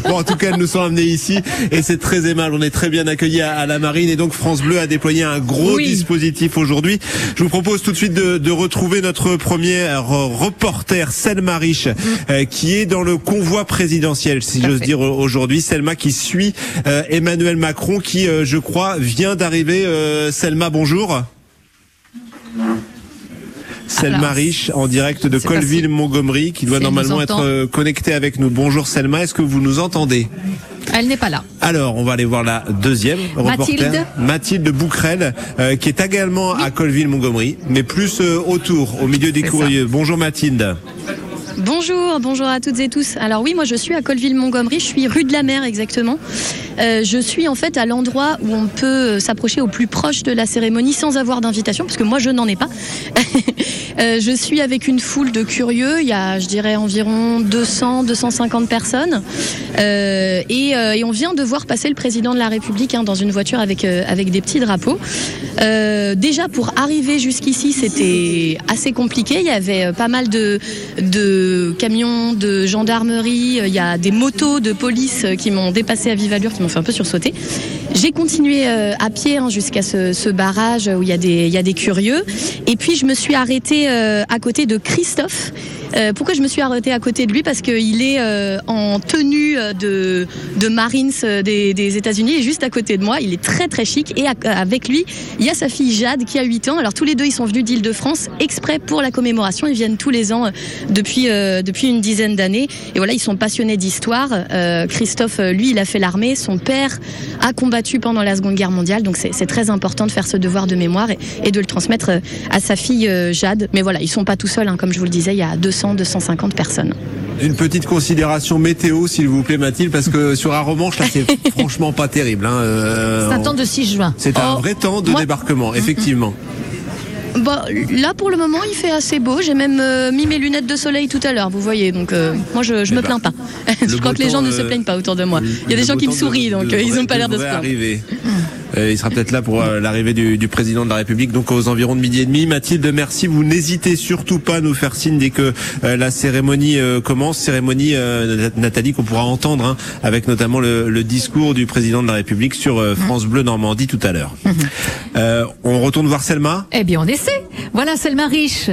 Bon, en tout cas, elles nous sont amenés ici et c'est très aimable. On est très bien accueillis à, à la marine et donc France Bleu a déployé un gros Oui. dispositif aujourd'hui. Je vous propose tout de suite de, de retrouver notre premier euh, reporter Selma Rich euh, qui est dans le convoi présidentiel, si j'ose dire aujourd'hui. Selma qui suit euh, Emmanuel Macron qui, euh, je crois, vient d'arriver. Euh, Selma, bonjour. Selma Rich en direct de si- Colville-Montgomery qui doit si normalement être euh, connectée avec nous. Bonjour Selma, est-ce que vous nous entendez? Elle n'est pas là. alors, on va aller voir la deuxième reporter, Mathilde? Mathilde Bouquerel, euh, qui est également à Colville-Montgomery, mais plus euh, autour, au milieu des courriers. Bonjour Mathilde. Bonjour, bonjour à toutes et tous. Alors oui, moi je suis à Colville-Montgomery, je suis rue de la Mer exactement. Euh, je suis en fait à l'endroit où on peut euh, s'approcher au plus proche de la cérémonie sans avoir d'invitation, parce que moi je n'en ai pas. Euh, je suis avec une foule de curieux, il y a je dirais environ 200, 250 personnes. Et, on vient de voir passer le président de la République hein, dans une voiture avec, des petits drapeaux. Déjà pour arriver jusqu'ici c'était assez compliqué, il y avait pas mal de camions de gendarmerie, euh, il y a des motos de police euh, qui m'ont dépassé à vive allure, qui m'ont fait un peu sursauter. J'ai continué euh, à pied hein, jusqu'à ce, barrage où il y, a des, il y a des curieux. Et puis je me suis arrêtée à côté de Christophe. Euh, pourquoi je me suis arrêtée à côté de lui? Parce qu'il est euh, en tenue euh, de, Marines des, États-Unis, est juste à côté de moi. Il est très très chic et avec lui, il y a sa fille Jade qui a 8 ans. Alors tous les deux, ils sont venus d'Île-de-France exprès pour la commémoration. Ils viennent tous les ans depuis depuis une dizaine d'années. Et voilà, ils sont passionnés d'histoire. Christophe, lui, il a fait l'armée. Son père a combattu pendant la Seconde Guerre mondiale. Donc c'est très important de faire ce devoir de mémoire et, et de le transmettre à sa fille Jade. Mais voilà, ils sont pas tout seuls. hein. Comme je vous le disais, il y a 200, 250 personnes. Une petite considération météo, s'il vous plaît Mathilde, parce que sur Aromanche, là, c'est franchement pas terrible. Hein, euh, C'est un temps de 6 juin. C'est un Oh, vrai temps de moi- débarquement, effectivement. Bah, là pour le moment il fait assez beau. J'ai même euh, mis mes lunettes de soleil tout à l'heure, vous voyez. Donc euh, moi je, je me bah, plains pas. je crois que les gens ne se plaignent pas autour de moi. Il y a des gens qui me sourient, de- donc de- ils n'ont pas l'air de se plaindre. arriver. Euh, il sera peut-être là pour euh, l'arrivée du, du président de la République, donc aux environs de midi et demi. Mathilde, merci. Vous n'hésitez surtout pas à nous faire signe dès que euh, la cérémonie euh, commence. Cérémonie, euh, Nathalie, qu'on pourra entendre, hein, avec notamment le, le discours du président de la République sur euh, France Bleu Normandie tout à l'heure. Euh, on retourne voir Selma. Eh bien, on essaie. Voilà Selma Riche.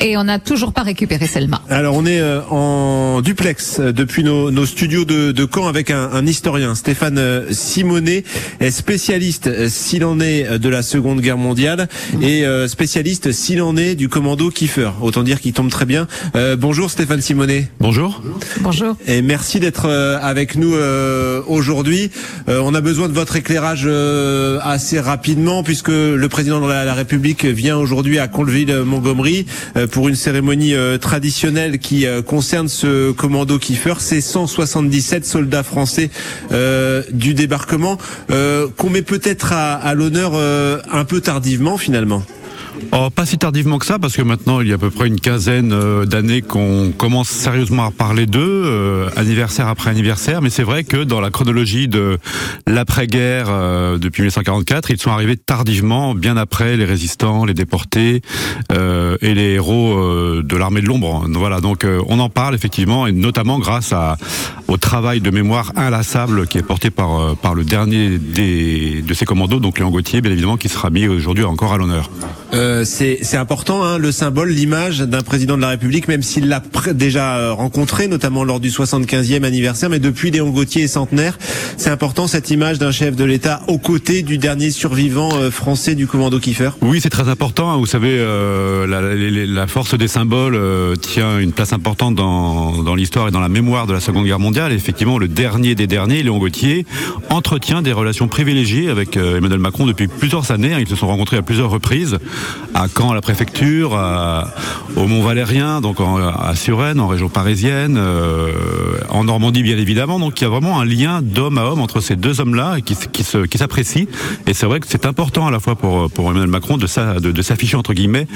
Et on n'a toujours pas récupéré Selma. Alors on est euh, en duplex euh, depuis nos, nos studios de, de Caen avec un, un historien, Stéphane euh, Simonet, est spécialiste euh, s'il en est euh, de la Seconde Guerre mondiale et euh, spécialiste s'il en est du commando Kiefer. Autant dire qu'il tombe très bien. Euh, bonjour Stéphane Simonet. Bonjour. Bonjour. Et merci d'être euh, avec nous euh, aujourd'hui. Euh, on a besoin de votre éclairage euh, assez rapidement puisque le président de la, la République vient aujourd'hui à Colville-Montgomery euh, pour une cérémonie euh, traditionnelle qui euh, concerne ce commando Kiefer. C'est 177 soldats français euh, du débarquement euh, qu'on met peut-être à, à l'honneur euh, un peu tardivement finalement. Oh, pas si tardivement que ça, parce que maintenant il y a à peu près une quinzaine euh, d'années qu'on commence sérieusement à parler d'eux, euh, anniversaire après anniversaire. Mais c'est vrai que dans la chronologie de l'après-guerre euh, depuis 1944, ils sont arrivés tardivement, bien après les résistants, les déportés et les héros de l'armée de l'ombre. Voilà, donc on en parle effectivement, et notamment grâce à, au travail de mémoire inlassable qui est porté par par le dernier des, de ces commandos, donc Léon Gauthier, bien évidemment, qui sera mis aujourd'hui encore à l'honneur. Euh, c'est important, hein, le symbole, l'image d'un président de la République, même s'il l'a déjà euh, rencontré, notamment lors du 75e anniversaire, mais depuis Léon Gauthier est centenaire, c'est important cette image d'un chef de l'État aux côtés du dernier survivant euh, français du commando Kiefer. Oui, c'est très important. hein. Vous savez, la, force des symboles tient une place importante dans, l'histoire et dans la mémoire de la Seconde Guerre mondiale. Et effectivement, le dernier des derniers, Léon Gauthier, entretient des relations privilégiées avec Emmanuel Macron depuis plusieurs années. hein. Ils se sont rencontrés à plusieurs reprises, à Caen, à la préfecture, à- au Mont Valérien, donc en- à Suresnes, en région parisienne, euh, en Normandie, bien évidemment. Donc il y a vraiment un lien d'homme à homme entre ces deux hommes-là qui, qui se- qui s'apprécient. Et c'est vrai que c'est important à la fois pour, pour Emmanuel Macron de, sa- de, de s'afficher entre guillemets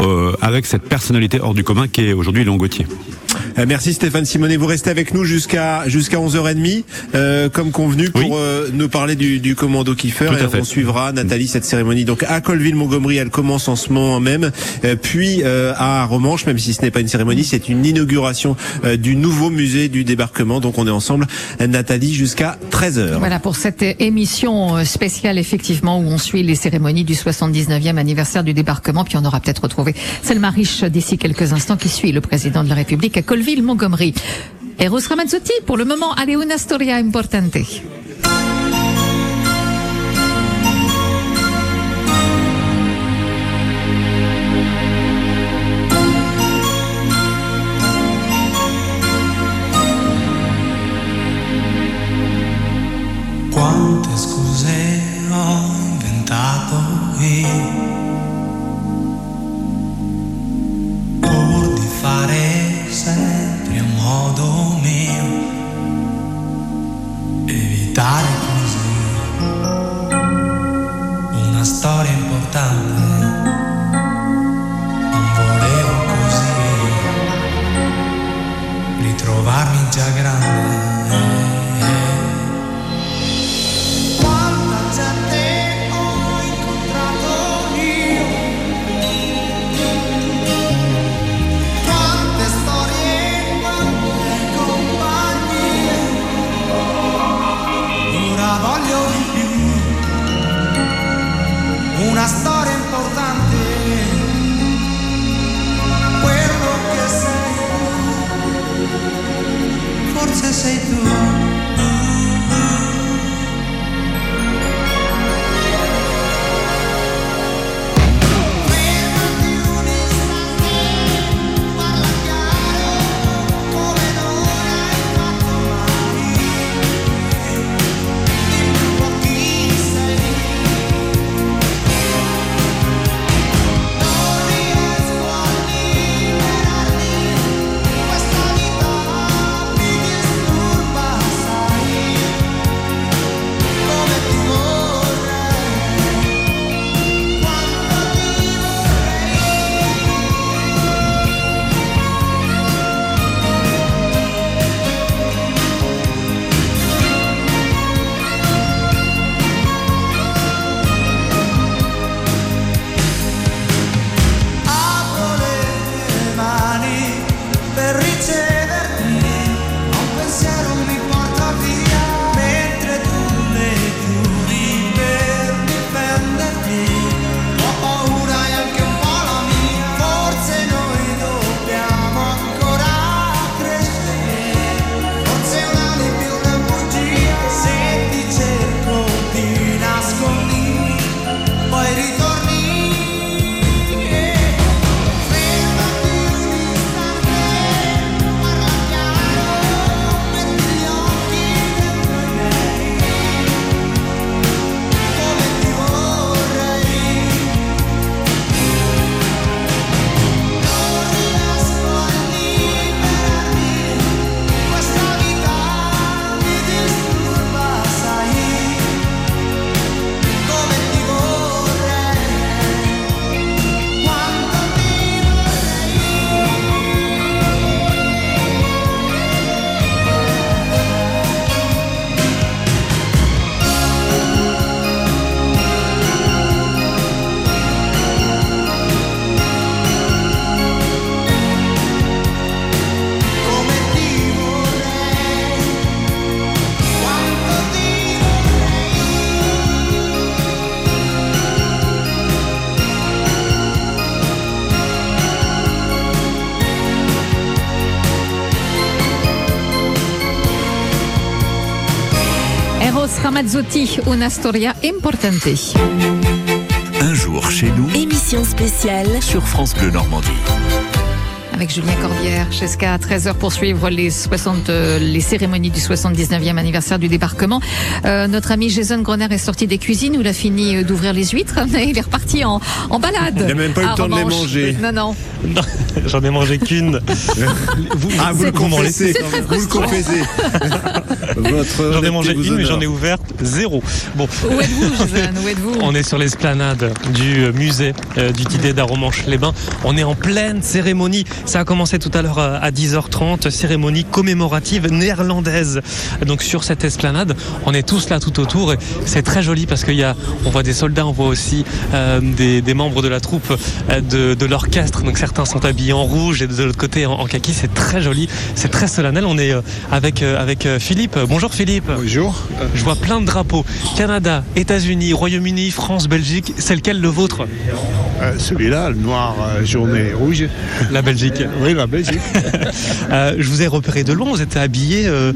euh, avec cette personnalité hors du commun qui est aujourd'hui Léon Gauthier. Euh, merci Stéphane Simonet, vous restez avec nous jusqu'à jusqu'à 11h30, euh, comme convenu, pour euh, nous parler du, du commando Kiefer. Et on suivra, Nathalie, cette cérémonie. Donc à Colville-Montgomery, elle commence en ce moment même. Euh, puis euh, à Romanche, même si ce n'est pas une cérémonie, c'est une inauguration euh, du nouveau musée du débarquement. Donc on est ensemble, Nathalie, jusqu'à 13h. Voilà pour cette émission spéciale effectivement où on suit les cérémonies du 79e anniversaire du débarquement. Puis on aura peut-être retrouvé Selma Riche d'ici quelques instants qui suit le président de la République à Colville-Montgomery. Eros Ramazzotti pour le moment, allez una storia importante. Quante scuse ho inventato io pur di fare sempre a modo mio, evitare così una storia importante. Non volevo così ritrovarmi già grande. senza sei tu. Ramazzotti, una storia importante. Un jour chez nous Émission spéciale sur France Bleu Normandie. Avec Julien Corbière, jusqu'à 13h pour suivre les, 60, euh, les cérémonies du 79e anniversaire du débarquement. Euh, notre ami Jason Groner est sorti des cuisines où il a fini euh, d'ouvrir les huîtres et il est reparti en, en balade. Il n'a même pas eu le à temps de les manger. Non, non. Non, J'en ai mangé qu'une. vous, Ah, vous le confessez. Vous le confessez. Votre J'en ai mangé une, mais j'en ai ouvert zéro. Bon. Où êtes-vous, Où êtes-vous? On est sur l'esplanade du euh, musée euh, du Tidé d'Aromanches-les-Bains. On est en pleine cérémonie. Ça a commencé tout à l'heure euh, à 10h30, cérémonie commémorative néerlandaise. Donc sur cette esplanade, on est tous là tout autour et c'est très joli parce qu'il y a, on voit des soldats, on voit aussi euh, des, des membres de la troupe euh, de, de l'orchestre. Donc certains sont habillés en rouge et de l'autre côté en, en kaki. C'est très joli, c'est très solennel. On est euh, avec avec Philippe. Bonjour Philippe. Bonjour. Je vois plein de drapeaux. Canada, États-Unis, Royaume-Uni, France, Belgique. C'est lequel le vôtre Euh, Celui-là, le noir euh, jaune et rouge. La Belgique. Oui, la Belgique. Euh, je vous ai repéré de loin. Vous êtes habillé euh,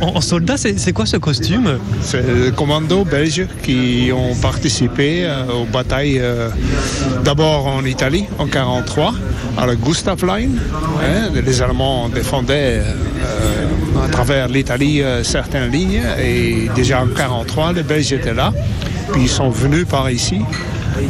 en, soldat. C'est quoi ce costume? C'est les commandos belges qui ont participé aux batailles d'abord en Italie en 43 à la Gustav Line. hein. les Allemands défendaient à travers l'Italie euh, certaines lignes et déjà en 43 les Belges étaient là. Puis ils sont venus par ici.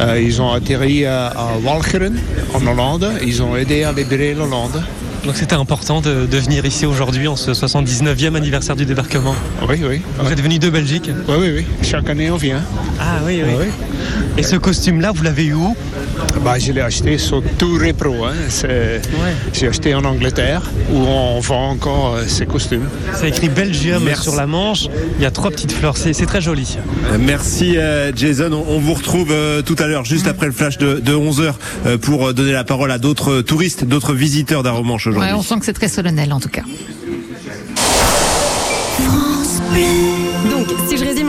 Euh, ils ont atterri à, à Walcheren en Hollande. Ils ont aidé à libérer l'Hollande. Donc c'était important de, de venir ici aujourd'hui en ce 79e anniversaire du débarquement. Oui, oui. Vous êtes venu de Belgique Oui, oui, oui. Chaque année, on vient. Ah oui, oui. Et ce costume-là, vous l'avez eu où? Bah, Je l'ai acheté sur Tour Repro. Hein. C'est- J'ai acheté en Angleterre où on vend encore euh, ces costumes. C'est écrit Belgium Merci. sur la manche. Il y a trois petites fleurs. C'est c'est très joli. Euh, Merci euh, Jason. On, vous retrouve tout à l'heure, juste après le flash de, 11h, pour donner la parole à d'autres touristes, d'autres visiteurs d'Aromanche aujourd'hui. Ouais, on sent que c'est très solennel en tout cas.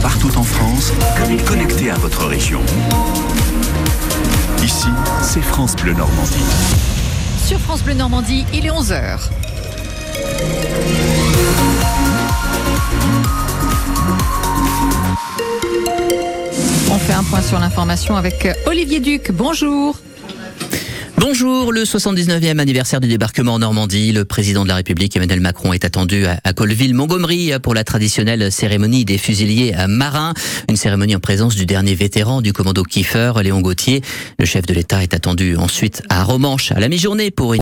partout en France, connecté à votre région. Ici, c'est France Bleu Normandie. Sur France Bleu Normandie, il est 11h. On fait un point sur l'information avec euh, Olivier Duc. Bonjour. Bonjour, le 79e anniversaire du débarquement en Normandie. Le président de la République, Emmanuel Macron, est attendu à, Colleville-Montgomery pour la traditionnelle cérémonie des fusiliers marins. Une cérémonie en présence du dernier vétéran du commando Kiefer, Léon Gauthier. Le chef de l'État est attendu ensuite à Romanche à la mi-journée pour une